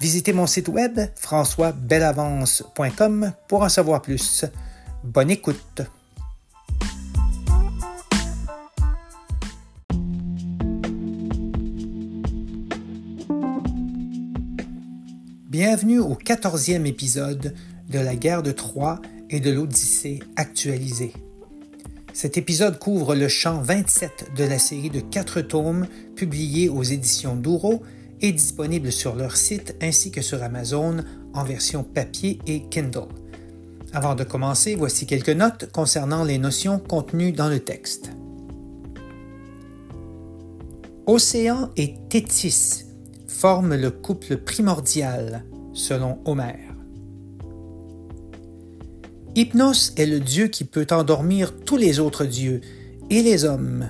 Visitez mon site web françoisbelavance.com pour en savoir plus. Bonne écoute. Bienvenue au quatorzième épisode de la guerre de Troie et de l'Odyssée actualisée. Cet épisode couvre le champ 27 de la série de quatre tomes publiés aux éditions Douro est disponible sur leur site ainsi que sur Amazon en version papier et Kindle. Avant de commencer, voici quelques notes concernant les notions contenues dans le texte. Océan et Tétis forment le couple primordial, selon Homère. Hypnos est le dieu qui peut endormir tous les autres dieux et les hommes,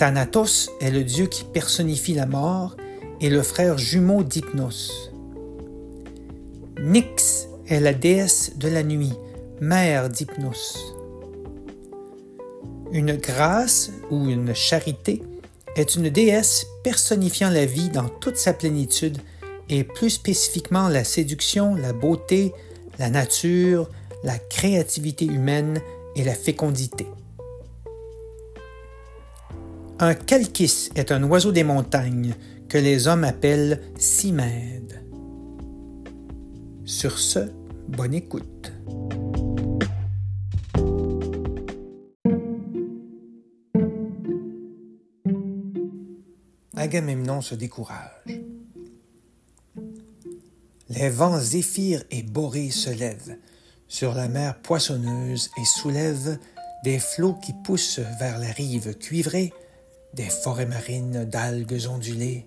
Thanatos est le dieu qui personnifie la mort et le frère jumeau d'Hypnos. Nyx est la déesse de la nuit, mère d'Hypnos. Une grâce ou une charité est une déesse personnifiant la vie dans toute sa plénitude et plus spécifiquement la séduction, la beauté, la nature, la créativité humaine et la fécondité. Un calquis est un oiseau des montagnes que les hommes appellent cimède. Sur ce, bonne écoute. Agamemnon se décourage. Les vents zéphyr et borés se lèvent sur la mer poissonneuse et soulèvent des flots qui poussent vers la rive cuivrée des forêts marines d'algues ondulées.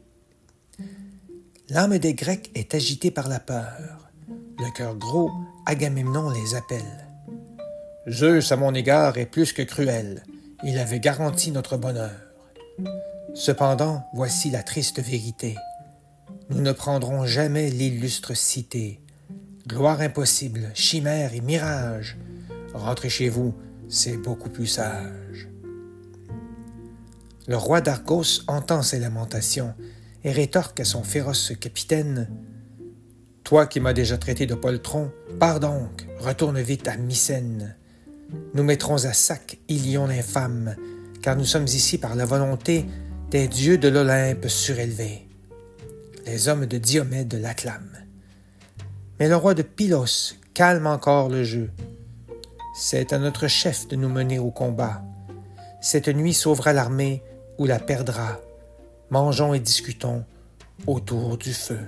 L'âme des Grecs est agitée par la peur. Le cœur gros, Agamemnon les appelle. Zeus, à mon égard, est plus que cruel. Il avait garanti notre bonheur. Cependant, voici la triste vérité. Nous ne prendrons jamais l'illustre cité. Gloire impossible, chimère et mirage. Rentrez chez vous, c'est beaucoup plus sage. Le roi d'Argos entend ces lamentations et rétorque à son féroce capitaine Toi qui m'as déjà traité de poltron, pars donc, retourne vite à Mycène. Nous mettrons à sac Ilion l'infâme, car nous sommes ici par la volonté des dieux de l'Olympe surélevé. Les hommes de Diomède l'acclament. Mais le roi de Pylos calme encore le jeu. C'est à notre chef de nous mener au combat. Cette nuit sauvera l'armée ou la perdra. Mangeons et discutons autour du feu.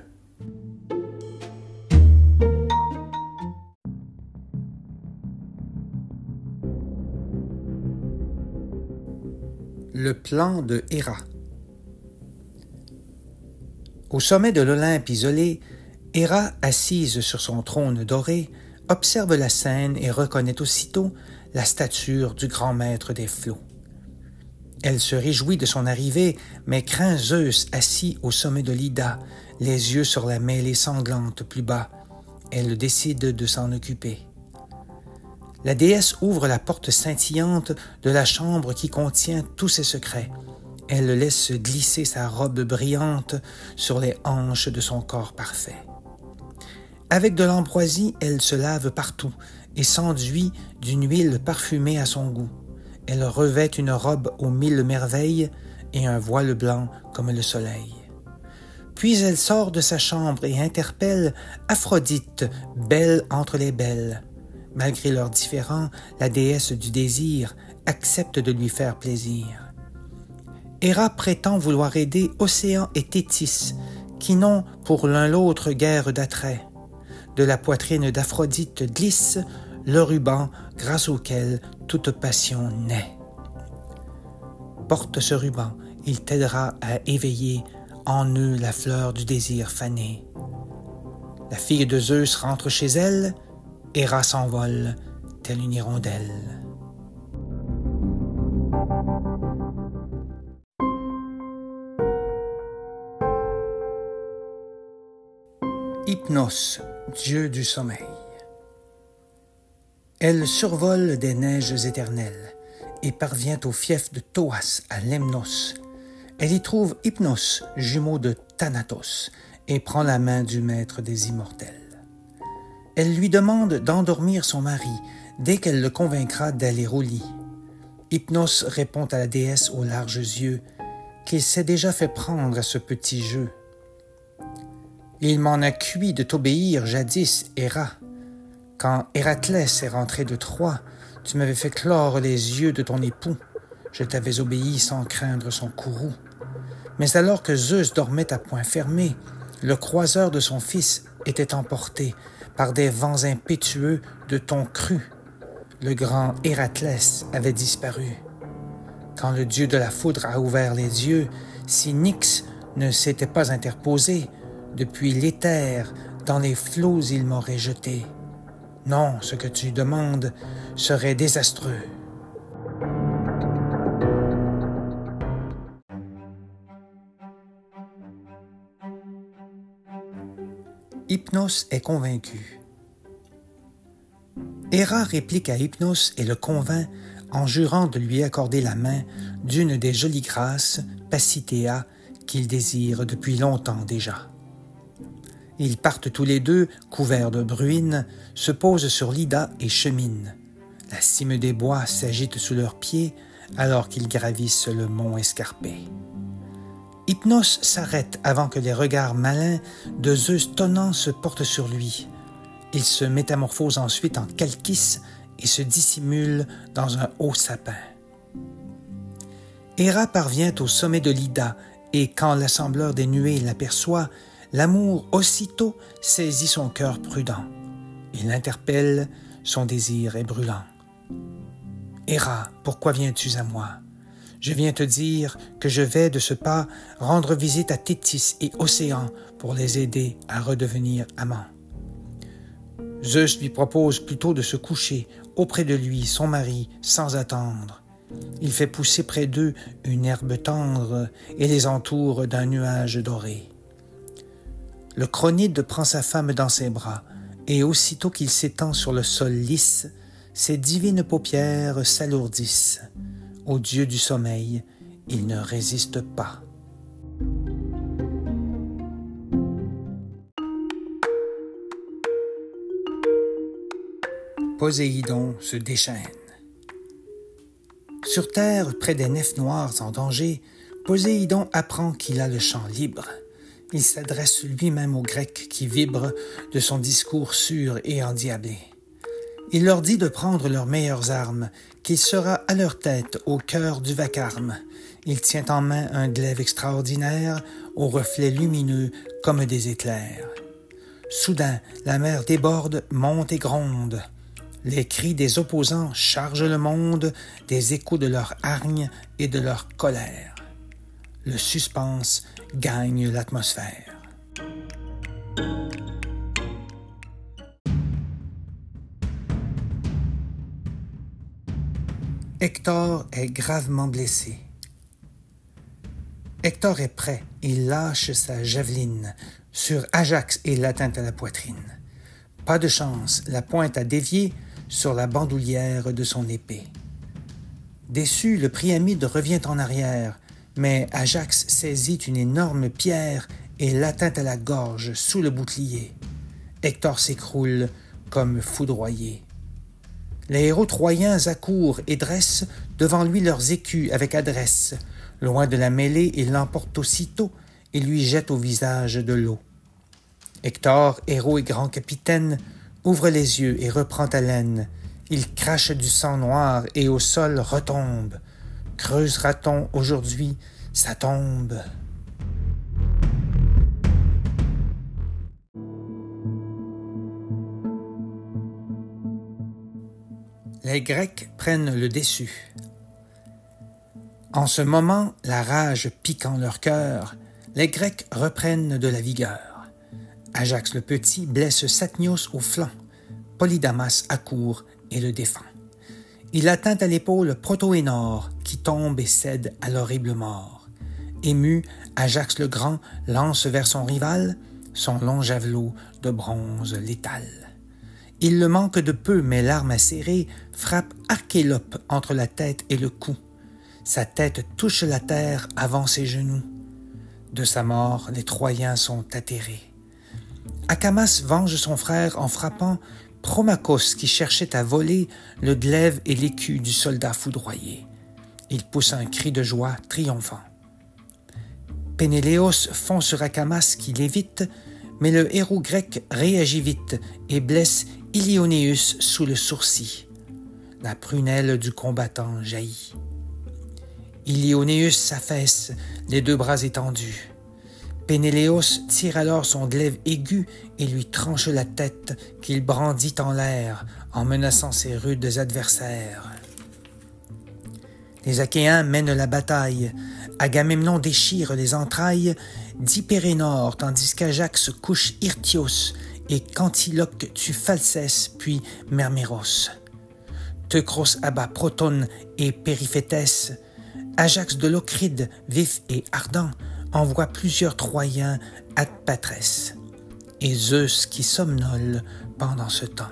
Le plan de Héra. Au sommet de l'Olympe isolé, Héra, assise sur son trône doré, observe la scène et reconnaît aussitôt la stature du grand maître des flots. Elle se réjouit de son arrivée, mais craint Zeus assis au sommet de l'Ida, les yeux sur la mêlée sanglante plus bas. Elle décide de s'en occuper. La déesse ouvre la porte scintillante de la chambre qui contient tous ses secrets. Elle laisse glisser sa robe brillante sur les hanches de son corps parfait. Avec de l'ambroisie, elle se lave partout et s'enduit d'une huile parfumée à son goût. Elle revêt une robe aux mille merveilles et un voile blanc comme le soleil. Puis elle sort de sa chambre et interpelle Aphrodite, belle entre les belles. Malgré leurs différends, la déesse du désir accepte de lui faire plaisir. Héra prétend vouloir aider Océan et Thétis, qui n'ont pour l'un l'autre guère d'attrait. De la poitrine d'Aphrodite glisse le ruban grâce auquel toute passion naît. Porte ce ruban, il t'aidera à éveiller en eux la fleur du désir fané. La fille de Zeus rentre chez elle, Héra s'envole, telle une hirondelle. Hypnos, dieu du sommeil. Elle survole des neiges éternelles et parvient au fief de Thoas à Lemnos. Elle y trouve Hypnos, jumeau de Thanatos, et prend la main du maître des immortels. Elle lui demande d'endormir son mari dès qu'elle le convaincra d'aller au lit. Hypnos répond à la déesse aux larges yeux qu'il s'est déjà fait prendre à ce petit jeu. Il m'en a cuit de t'obéir jadis, Héra. Quand Héraclès est rentré de Troie, tu m'avais fait clore les yeux de ton époux. Je t'avais obéi sans craindre son courroux. Mais alors que Zeus dormait à point fermé, le croiseur de son fils était emporté par des vents impétueux de ton cru. Le grand Héraclès avait disparu. Quand le dieu de la foudre a ouvert les yeux, si Nyx ne s'était pas interposé, depuis l'éther, dans les flots il m'aurait jeté. Non, ce que tu demandes serait désastreux. Hypnos est convaincu. Héra réplique à Hypnos et le convainc en jurant de lui accorder la main d'une des jolies grâces, Pacithéa, qu'il désire depuis longtemps déjà. Ils partent tous les deux, couverts de bruine, se posent sur l'Ida et cheminent. La cime des bois s'agite sous leurs pieds alors qu'ils gravissent le mont escarpé. Hypnos s'arrête avant que les regards malins de Zeus tonnant se portent sur lui. Il se métamorphose ensuite en calkis et se dissimule dans un haut sapin. Héra parvient au sommet de l'Ida et quand l'assembleur des nuées l'aperçoit, l'amour aussitôt saisit son cœur prudent. Il l'interpelle, son désir est brûlant. Héra, pourquoi viens-tu à moi? Je viens te dire que je vais de ce pas rendre visite à Thétis et Océan pour les aider à redevenir amants. Zeus lui propose plutôt de se coucher auprès de lui, son mari, sans attendre. Il fait pousser près d'eux une herbe tendre et les entoure d'un nuage doré. Le chronide prend sa femme dans ses bras, et aussitôt qu'il s'étend sur le sol lisse, ses divines paupières s'alourdissent. Au Dieu du sommeil, il ne résiste pas. Poséidon se déchaîne. Sur terre, près des nefs noires en danger, Poséidon apprend qu'il a le champ libre il s'adresse lui-même aux Grecs qui vibrent de son discours sûr et endiablé. Il leur dit de prendre leurs meilleures armes, qu'il sera à leur tête au cœur du vacarme. Il tient en main un glaive extraordinaire, aux reflets lumineux comme des éclairs. Soudain, la mer déborde, monte et gronde. Les cris des opposants chargent le monde des échos de leur hargne et de leur colère le suspense gagne l'atmosphère. Hector est gravement blessé. Hector est prêt, il lâche sa javeline sur Ajax et l'atteint à la poitrine. Pas de chance, la pointe a dévié sur la bandoulière de son épée. Déçu, le Priamide revient en arrière, mais Ajax saisit une énorme pierre et l'atteint à la gorge sous le bouclier. Hector s'écroule comme foudroyé. Les héros troyens accourent et dressent devant lui leurs écus avec adresse. Loin de la mêlée, ils l'emportent aussitôt et lui jettent au visage de l'eau. Hector, héros et grand capitaine, ouvre les yeux et reprend haleine. Il crache du sang noir et au sol retombe. Creusera-t-on aujourd'hui Ça tombe. Les Grecs prennent le déçu. En ce moment, la rage piquant leur cœur, les Grecs reprennent de la vigueur. Ajax le Petit blesse Satnios au flanc. Polydamas accourt et le défend. Il atteint à l'épaule Protoénor, tombe et cède à l'horrible mort. Ému, Ajax le Grand lance vers son rival son long javelot de bronze létal. Il le manque de peu, mais l'arme acérée frappe Archélope entre la tête et le cou. Sa tête touche la terre avant ses genoux. De sa mort, les Troyens sont atterrés. Acamas venge son frère en frappant Promachos qui cherchait à voler le glaive et l'écu du soldat foudroyé. Il pousse un cri de joie triomphant. Pénéléos fond sur Acamas qui l'évite, mais le héros grec réagit vite et blesse Ilionéus sous le sourcil. La prunelle du combattant jaillit. Ilionéus s'affaisse, les deux bras étendus. Pénéléos tire alors son glaive aigu et lui tranche la tête qu'il brandit en l'air en menaçant ses rudes adversaires. Les Achéens mènent la bataille. Agamemnon déchire les entrailles d'Hypérénor, tandis qu'Ajax couche Hirtios et Cantiloque tue Falsès puis Merméros. Teucros abat Protone et Périphétès. Ajax de Locride, vif et ardent, envoie plusieurs Troyens à Patrès. Et Zeus qui somnole pendant ce temps.